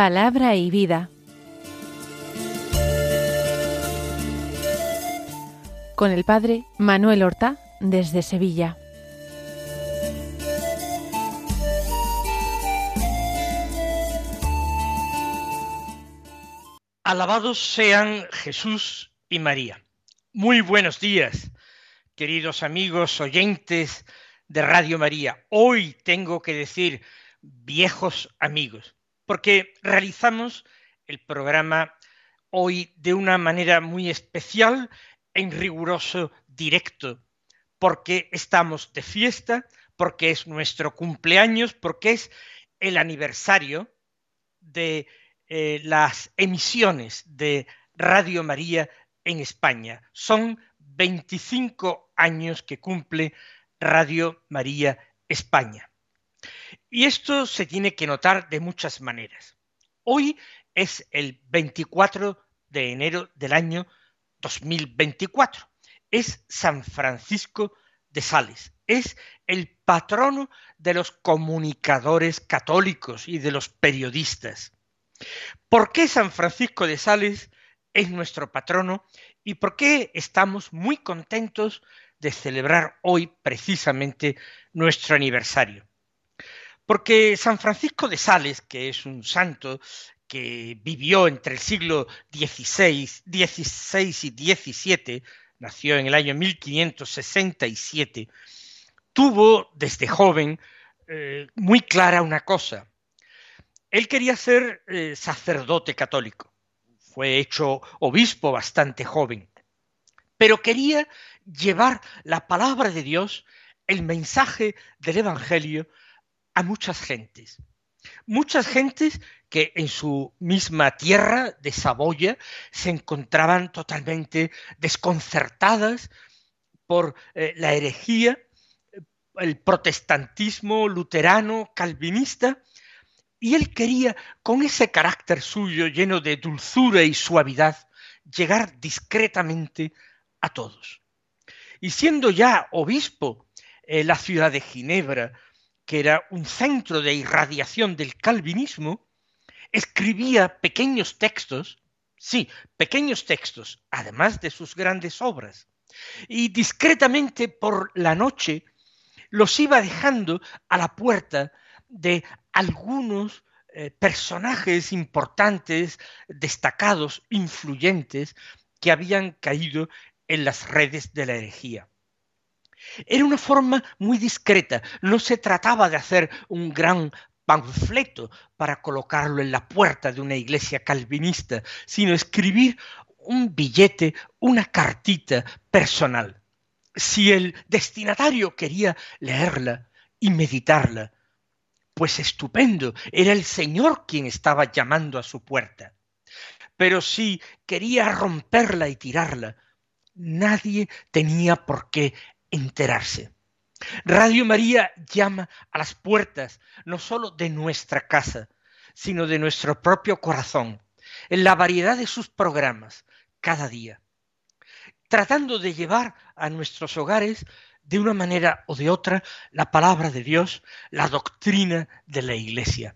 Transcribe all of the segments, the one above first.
Palabra y vida. Con el Padre Manuel Horta desde Sevilla. Alabados sean Jesús y María. Muy buenos días, queridos amigos oyentes de Radio María. Hoy tengo que decir viejos amigos porque realizamos el programa hoy de una manera muy especial, en riguroso directo, porque estamos de fiesta, porque es nuestro cumpleaños, porque es el aniversario de eh, las emisiones de Radio María en España. Son 25 años que cumple Radio María España. Y esto se tiene que notar de muchas maneras. Hoy es el 24 de enero del año 2024. Es San Francisco de Sales. Es el patrono de los comunicadores católicos y de los periodistas. ¿Por qué San Francisco de Sales es nuestro patrono y por qué estamos muy contentos de celebrar hoy precisamente nuestro aniversario? Porque San Francisco de Sales, que es un santo que vivió entre el siglo XVI, y XVII, nació en el año 1567, tuvo desde joven eh, muy clara una cosa. Él quería ser eh, sacerdote católico. Fue hecho obispo bastante joven. Pero quería llevar la palabra de Dios, el mensaje del Evangelio, a muchas gentes. Muchas gentes que en su misma tierra de Saboya se encontraban totalmente desconcertadas por eh, la herejía, el protestantismo luterano, calvinista, y él quería, con ese carácter suyo lleno de dulzura y suavidad, llegar discretamente a todos. Y siendo ya obispo en la ciudad de Ginebra, que era un centro de irradiación del calvinismo, escribía pequeños textos, sí, pequeños textos, además de sus grandes obras, y discretamente por la noche los iba dejando a la puerta de algunos eh, personajes importantes, destacados, influyentes, que habían caído en las redes de la herejía. Era una forma muy discreta, no se trataba de hacer un gran panfleto para colocarlo en la puerta de una iglesia calvinista, sino escribir un billete, una cartita personal. Si el destinatario quería leerla y meditarla, pues estupendo, era el Señor quien estaba llamando a su puerta. Pero si quería romperla y tirarla, nadie tenía por qué enterarse. Radio María llama a las puertas no sólo de nuestra casa, sino de nuestro propio corazón, en la variedad de sus programas, cada día, tratando de llevar a nuestros hogares de una manera o de otra la palabra de Dios, la doctrina de la Iglesia.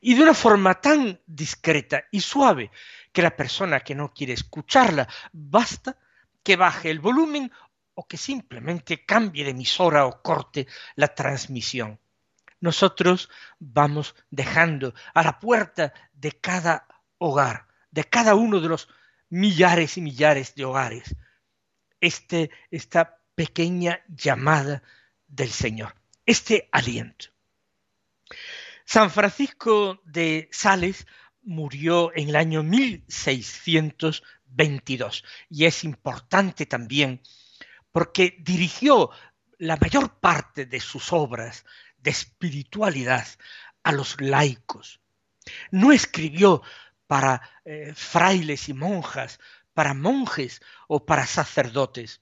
Y de una forma tan discreta y suave que la persona que no quiere escucharla basta que baje el volumen o que simplemente cambie de emisora o corte la transmisión. Nosotros vamos dejando a la puerta de cada hogar, de cada uno de los millares y millares de hogares, este, esta pequeña llamada del Señor, este aliento. San Francisco de Sales murió en el año 1622 y es importante también porque dirigió la mayor parte de sus obras de espiritualidad a los laicos. No escribió para eh, frailes y monjas, para monjes o para sacerdotes,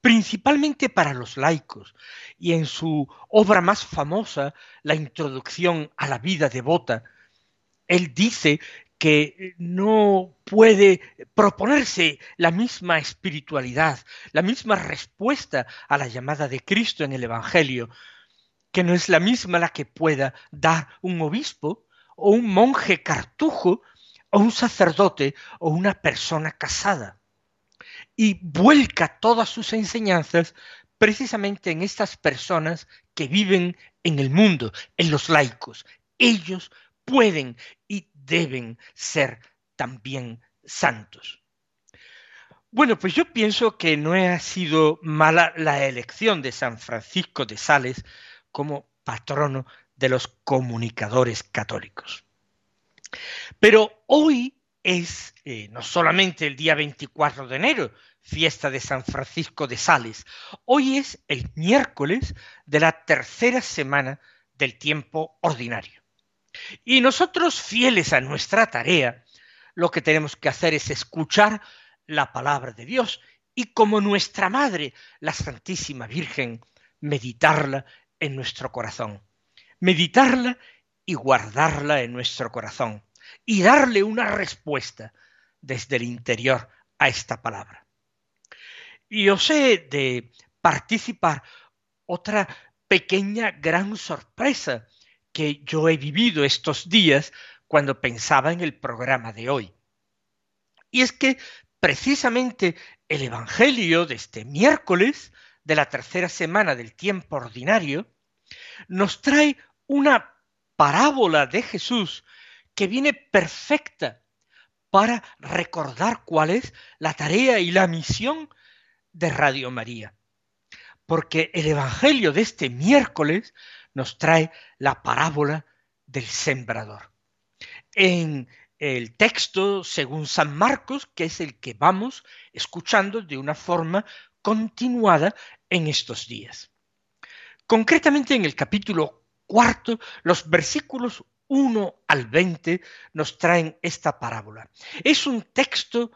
principalmente para los laicos, y en su obra más famosa, la introducción a la vida devota, él dice que no puede proponerse la misma espiritualidad, la misma respuesta a la llamada de Cristo en el Evangelio, que no es la misma la que pueda dar un obispo o un monje cartujo, o un sacerdote, o una persona casada. Y vuelca todas sus enseñanzas precisamente en estas personas que viven en el mundo, en los laicos. Ellos pueden y deben ser también santos. Bueno, pues yo pienso que no ha sido mala la elección de San Francisco de Sales como patrono de los comunicadores católicos. Pero hoy es eh, no solamente el día 24 de enero, fiesta de San Francisco de Sales, hoy es el miércoles de la tercera semana del tiempo ordinario. Y nosotros, fieles a nuestra tarea, lo que tenemos que hacer es escuchar la palabra de Dios y como nuestra Madre, la Santísima Virgen, meditarla en nuestro corazón. Meditarla y guardarla en nuestro corazón y darle una respuesta desde el interior a esta palabra. Y os he de participar otra pequeña gran sorpresa que yo he vivido estos días cuando pensaba en el programa de hoy. Y es que precisamente el Evangelio de este miércoles de la tercera semana del tiempo ordinario nos trae una parábola de Jesús que viene perfecta para recordar cuál es la tarea y la misión de Radio María. Porque el Evangelio de este miércoles nos trae la parábola del sembrador. En el texto según San Marcos, que es el que vamos escuchando de una forma continuada en estos días. Concretamente en el capítulo cuarto, los versículos 1 al 20 nos traen esta parábola. Es un texto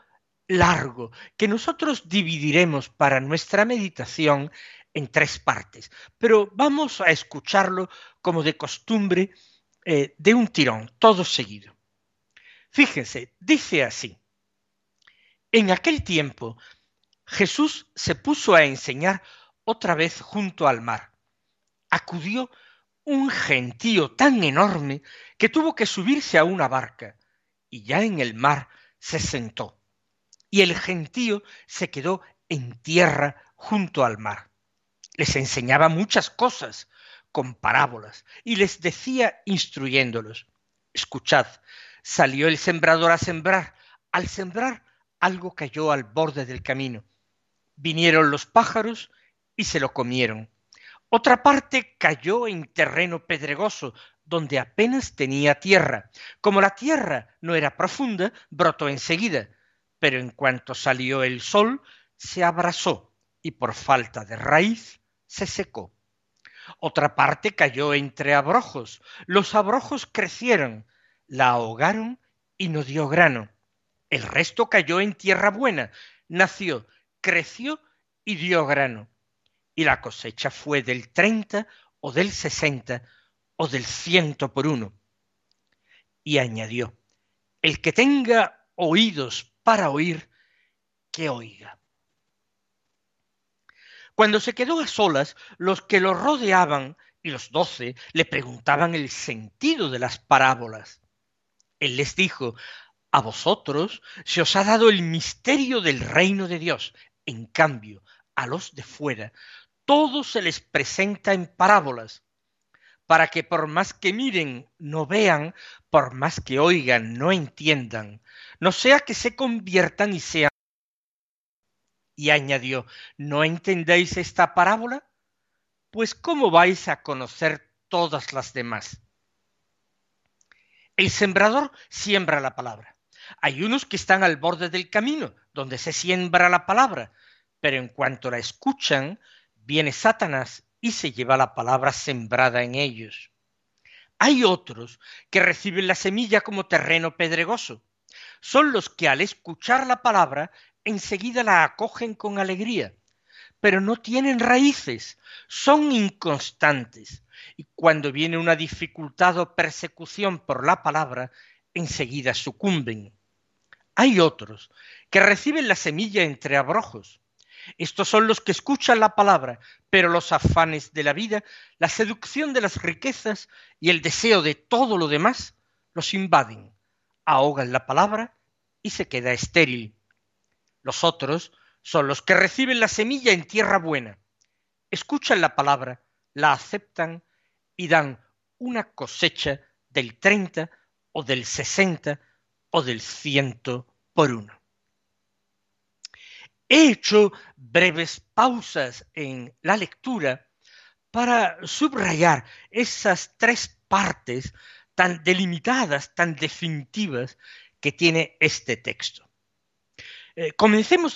largo que nosotros dividiremos para nuestra meditación en tres partes, pero vamos a escucharlo como de costumbre eh, de un tirón, todo seguido. Fíjense, dice así, en aquel tiempo Jesús se puso a enseñar otra vez junto al mar. Acudió un gentío tan enorme que tuvo que subirse a una barca, y ya en el mar se sentó. Y el gentío se quedó en tierra junto al mar les enseñaba muchas cosas con parábolas y les decía instruyéndolos, escuchad, salió el sembrador a sembrar, al sembrar algo cayó al borde del camino, vinieron los pájaros y se lo comieron. Otra parte cayó en terreno pedregoso, donde apenas tenía tierra. Como la tierra no era profunda, brotó enseguida, pero en cuanto salió el sol, se abrasó y por falta de raíz se secó. Otra parte cayó entre abrojos. Los abrojos crecieron, la ahogaron y no dio grano. El resto cayó en tierra buena, nació, creció y dio grano. Y la cosecha fue del treinta o del sesenta o del ciento por uno. Y añadió, el que tenga oídos para oír, que oiga. Cuando se quedó a solas, los que lo rodeaban y los doce le preguntaban el sentido de las parábolas. Él les dijo, a vosotros se os ha dado el misterio del reino de Dios. En cambio, a los de fuera, todo se les presenta en parábolas, para que por más que miren, no vean, por más que oigan, no entiendan, no sea que se conviertan y sean y añadió, ¿no entendéis esta parábola? Pues ¿cómo vais a conocer todas las demás? El sembrador siembra la palabra. Hay unos que están al borde del camino, donde se siembra la palabra, pero en cuanto la escuchan, viene Satanás y se lleva la palabra sembrada en ellos. Hay otros que reciben la semilla como terreno pedregoso. Son los que al escuchar la palabra enseguida la acogen con alegría, pero no tienen raíces, son inconstantes, y cuando viene una dificultad o persecución por la palabra, enseguida sucumben. Hay otros que reciben la semilla entre abrojos. Estos son los que escuchan la palabra, pero los afanes de la vida, la seducción de las riquezas y el deseo de todo lo demás los invaden, ahogan la palabra y se queda estéril. Los otros son los que reciben la semilla en tierra buena, escuchan la palabra, la aceptan y dan una cosecha del 30 o del 60 o del ciento por uno. He hecho breves pausas en la lectura para subrayar esas tres partes tan delimitadas, tan definitivas que tiene este texto. Eh, comencemos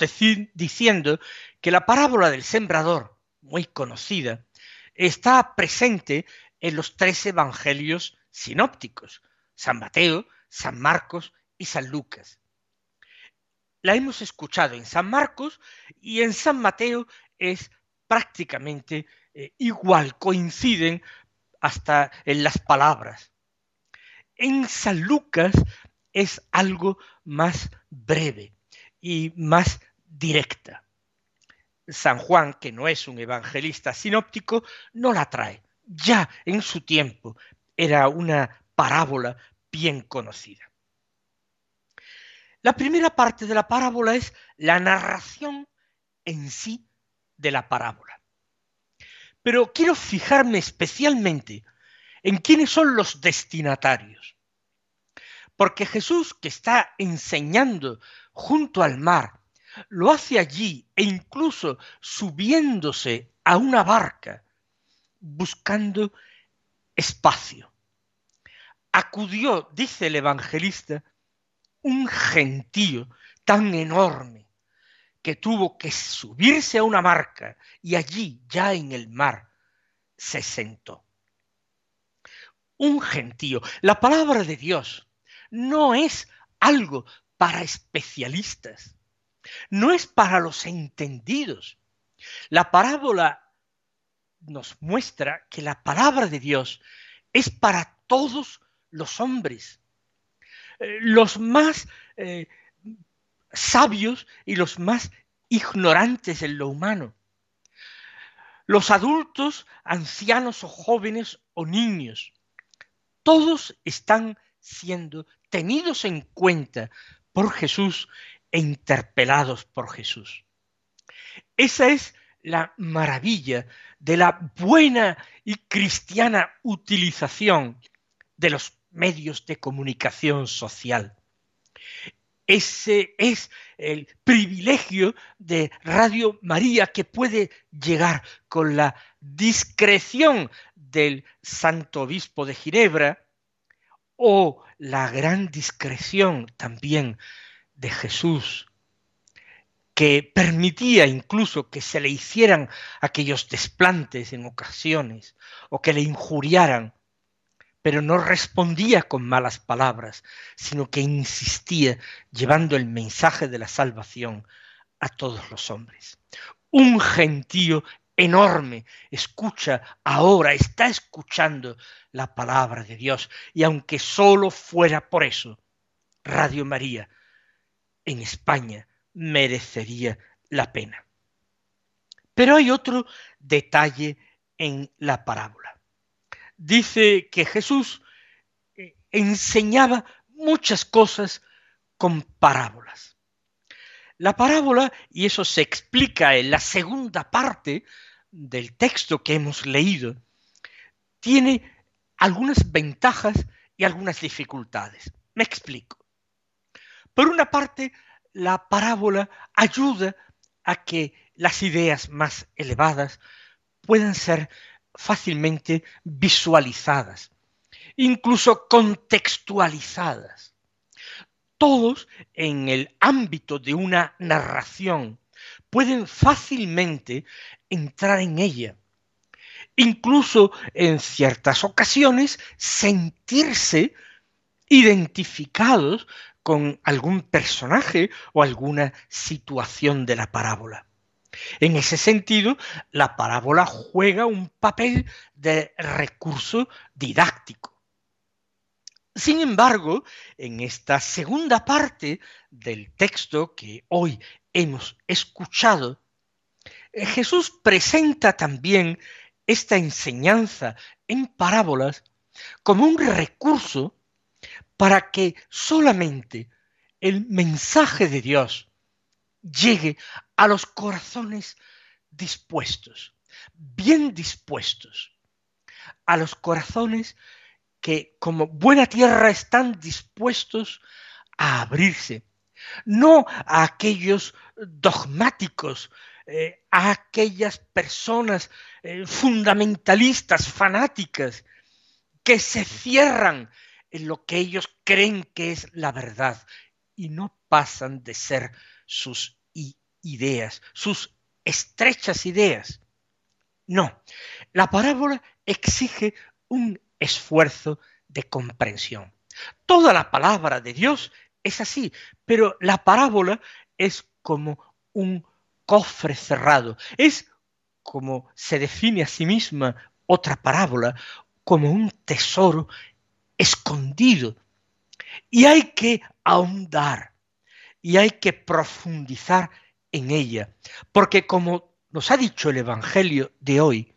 diciendo que la parábola del sembrador, muy conocida, está presente en los tres evangelios sinópticos, San Mateo, San Marcos y San Lucas. La hemos escuchado en San Marcos y en San Mateo es prácticamente eh, igual, coinciden hasta en las palabras. En San Lucas es algo más breve y más directa. San Juan, que no es un evangelista sinóptico, no la trae. Ya en su tiempo era una parábola bien conocida. La primera parte de la parábola es la narración en sí de la parábola. Pero quiero fijarme especialmente en quiénes son los destinatarios. Porque Jesús, que está enseñando junto al mar, lo hace allí e incluso subiéndose a una barca, buscando espacio. Acudió, dice el evangelista, un gentío tan enorme que tuvo que subirse a una barca y allí, ya en el mar, se sentó. Un gentío. La palabra de Dios no es algo para especialistas, no es para los entendidos. La parábola nos muestra que la palabra de Dios es para todos los hombres, eh, los más eh, sabios y los más ignorantes en lo humano, los adultos, ancianos o jóvenes o niños, todos están siendo tenidos en cuenta por Jesús e interpelados por Jesús. Esa es la maravilla de la buena y cristiana utilización de los medios de comunicación social. Ese es el privilegio de Radio María que puede llegar con la discreción del Santo Obispo de Ginebra o la gran discreción también de Jesús, que permitía incluso que se le hicieran aquellos desplantes en ocasiones o que le injuriaran, pero no respondía con malas palabras, sino que insistía llevando el mensaje de la salvación a todos los hombres. Un gentío enorme escucha ahora, está escuchando la palabra de Dios, y aunque solo fuera por eso, Radio María en España merecería la pena. Pero hay otro detalle en la parábola. Dice que Jesús eh, enseñaba muchas cosas con parábolas. La parábola, y eso se explica en la segunda parte del texto que hemos leído, tiene algunas ventajas y algunas dificultades. Me explico. Por una parte, la parábola ayuda a que las ideas más elevadas puedan ser fácilmente visualizadas, incluso contextualizadas. Todos en el ámbito de una narración pueden fácilmente entrar en ella, incluso en ciertas ocasiones sentirse identificados con algún personaje o alguna situación de la parábola. En ese sentido, la parábola juega un papel de recurso didáctico. Sin embargo, en esta segunda parte del texto que hoy hemos escuchado, Jesús presenta también esta enseñanza en parábolas como un recurso para que solamente el mensaje de Dios llegue a los corazones dispuestos, bien dispuestos, a los corazones que como buena tierra están dispuestos a abrirse, no a aquellos dogmáticos, eh, a aquellas personas eh, fundamentalistas, fanáticas, que se cierran en lo que ellos creen que es la verdad y no pasan de ser sus ideas, sus estrechas ideas. No, la parábola exige un esfuerzo de comprensión. Toda la palabra de Dios es así, pero la parábola es como un cofre cerrado, es como se define a sí misma otra parábola, como un tesoro escondido. Y hay que ahondar, y hay que profundizar en ella, porque como nos ha dicho el Evangelio de hoy,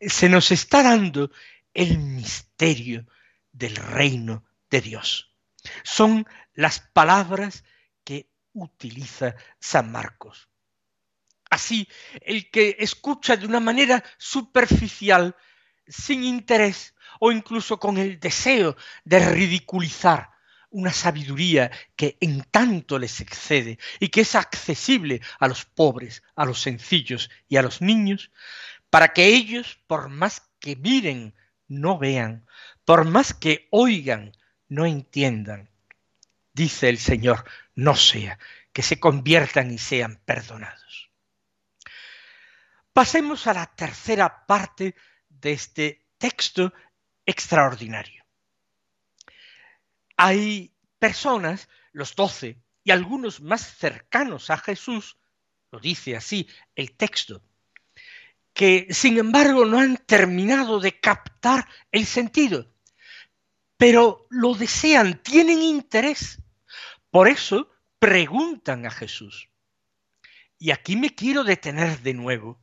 se nos está dando el misterio del reino de Dios. Son las palabras que utiliza San Marcos. Así, el que escucha de una manera superficial, sin interés o incluso con el deseo de ridiculizar una sabiduría que en tanto les excede y que es accesible a los pobres, a los sencillos y a los niños, para que ellos, por más que miren, no vean, por más que oigan, no entiendan. Dice el Señor, no sea que se conviertan y sean perdonados. Pasemos a la tercera parte de este texto extraordinario. Hay personas, los doce, y algunos más cercanos a Jesús, lo dice así el texto, que sin embargo no han terminado de captar el sentido, pero lo desean, tienen interés. Por eso preguntan a Jesús. Y aquí me quiero detener de nuevo.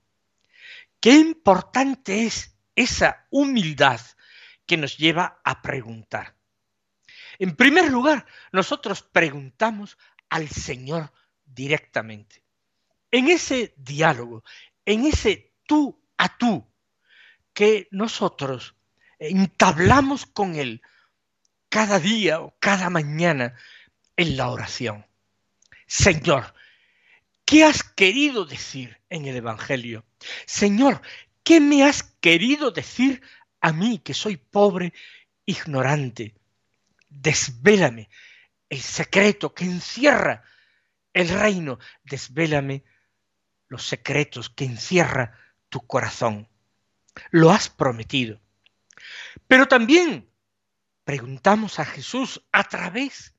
Qué importante es esa humildad que nos lleva a preguntar. En primer lugar, nosotros preguntamos al Señor directamente. En ese diálogo, en ese tú a tú que nosotros entablamos con Él cada día o cada mañana en la oración. Señor, ¿qué has querido decir en el Evangelio? Señor, ¿qué me has querido decir a mí que soy pobre, ignorante? desvélame el secreto que encierra el reino, desvélame los secretos que encierra tu corazón. Lo has prometido. Pero también preguntamos a Jesús a través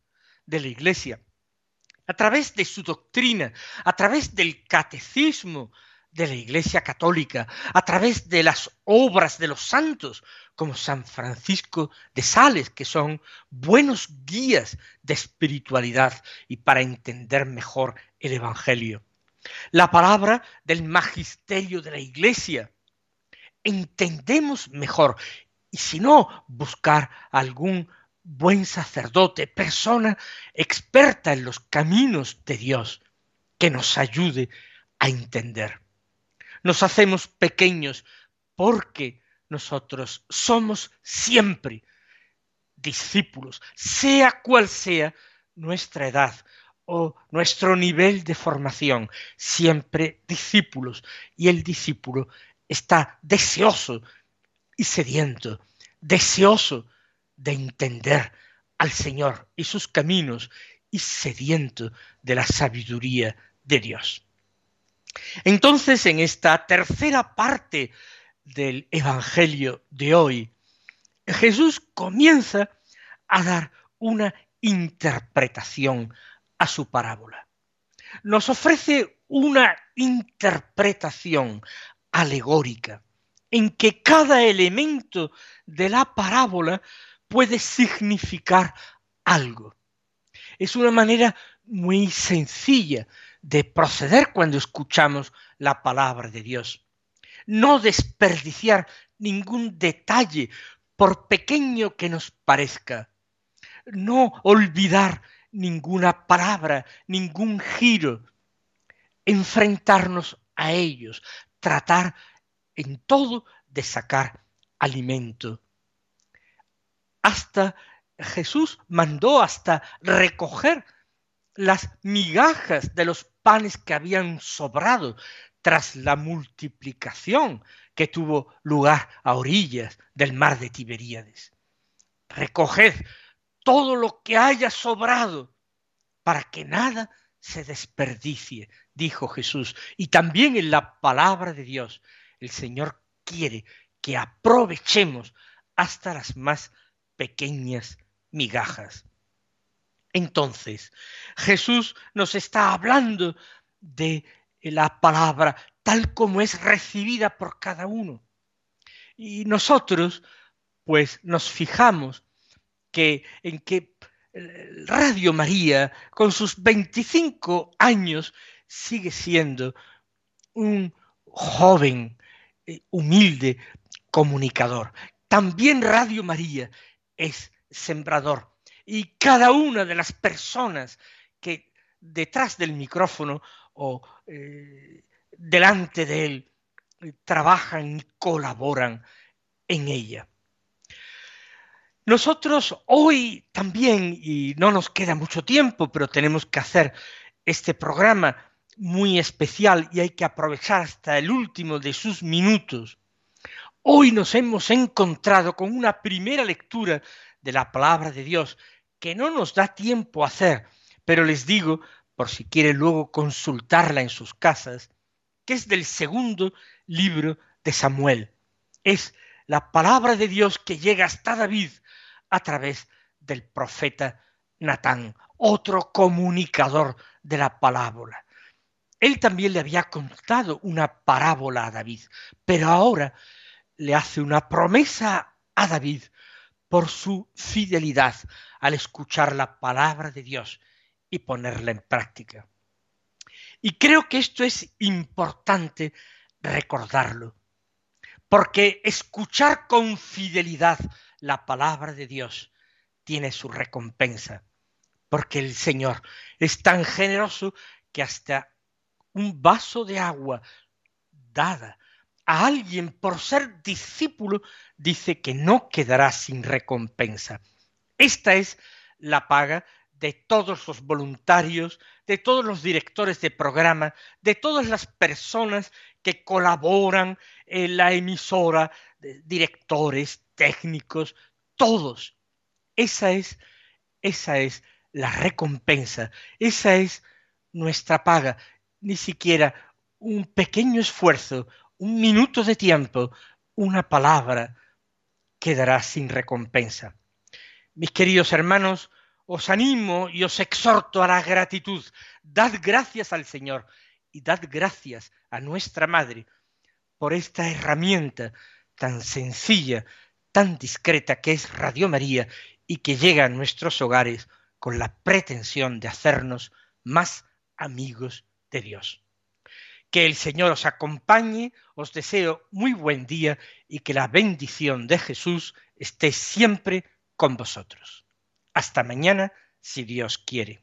de la iglesia, a través de su doctrina, a través del catecismo de la Iglesia Católica, a través de las obras de los santos, como San Francisco de Sales, que son buenos guías de espiritualidad y para entender mejor el Evangelio. La palabra del magisterio de la Iglesia. Entendemos mejor y si no, buscar algún buen sacerdote, persona experta en los caminos de Dios, que nos ayude a entender nos hacemos pequeños porque nosotros somos siempre discípulos, sea cual sea nuestra edad o nuestro nivel de formación, siempre discípulos. Y el discípulo está deseoso y sediento, deseoso de entender al Señor y sus caminos y sediento de la sabiduría de Dios. Entonces, en esta tercera parte del Evangelio de hoy, Jesús comienza a dar una interpretación a su parábola. Nos ofrece una interpretación alegórica en que cada elemento de la parábola puede significar algo. Es una manera muy sencilla de proceder cuando escuchamos la palabra de Dios. No desperdiciar ningún detalle, por pequeño que nos parezca. no olvidar ninguna palabra, ningún giro, enfrentarnos a ellos, tratar en todo de sacar alimento. Hasta Jesús mandó hasta recoger las migajas de los panes que habían sobrado tras la multiplicación que tuvo lugar a orillas del mar de Tiberíades. Recoged todo lo que haya sobrado para que nada se desperdicie, dijo Jesús. Y también en la palabra de Dios, el Señor quiere que aprovechemos hasta las más pequeñas migajas. Entonces, Jesús nos está hablando de la palabra tal como es recibida por cada uno. Y nosotros, pues, nos fijamos que en que Radio María, con sus 25 años, sigue siendo un joven, eh, humilde comunicador. También Radio María es sembrador y cada una de las personas que detrás del micrófono o eh, delante de él eh, trabajan y colaboran en ella. Nosotros hoy también, y no nos queda mucho tiempo, pero tenemos que hacer este programa muy especial y hay que aprovechar hasta el último de sus minutos. Hoy nos hemos encontrado con una primera lectura de la palabra de Dios que no nos da tiempo a hacer, pero les digo, por si quieren luego consultarla en sus casas, que es del segundo libro de Samuel. Es la palabra de Dios que llega hasta David a través del profeta Natán, otro comunicador de la palabra. Él también le había contado una parábola a David, pero ahora le hace una promesa a David por su fidelidad al escuchar la palabra de Dios y ponerla en práctica. Y creo que esto es importante recordarlo, porque escuchar con fidelidad la palabra de Dios tiene su recompensa, porque el Señor es tan generoso que hasta un vaso de agua dada a alguien por ser discípulo, dice que no quedará sin recompensa. Esta es la paga de todos los voluntarios, de todos los directores de programa, de todas las personas que colaboran en la emisora, directores, técnicos, todos. Esa es, esa es la recompensa, esa es nuestra paga. Ni siquiera un pequeño esfuerzo, un minuto de tiempo, una palabra, quedará sin recompensa. Mis queridos hermanos, os animo y os exhorto a la gratitud. Dad gracias al Señor y dad gracias a nuestra Madre por esta herramienta tan sencilla, tan discreta que es Radio María y que llega a nuestros hogares con la pretensión de hacernos más amigos de Dios. Que el Señor os acompañe, os deseo muy buen día y que la bendición de Jesús esté siempre con vosotros. Hasta mañana, si Dios quiere.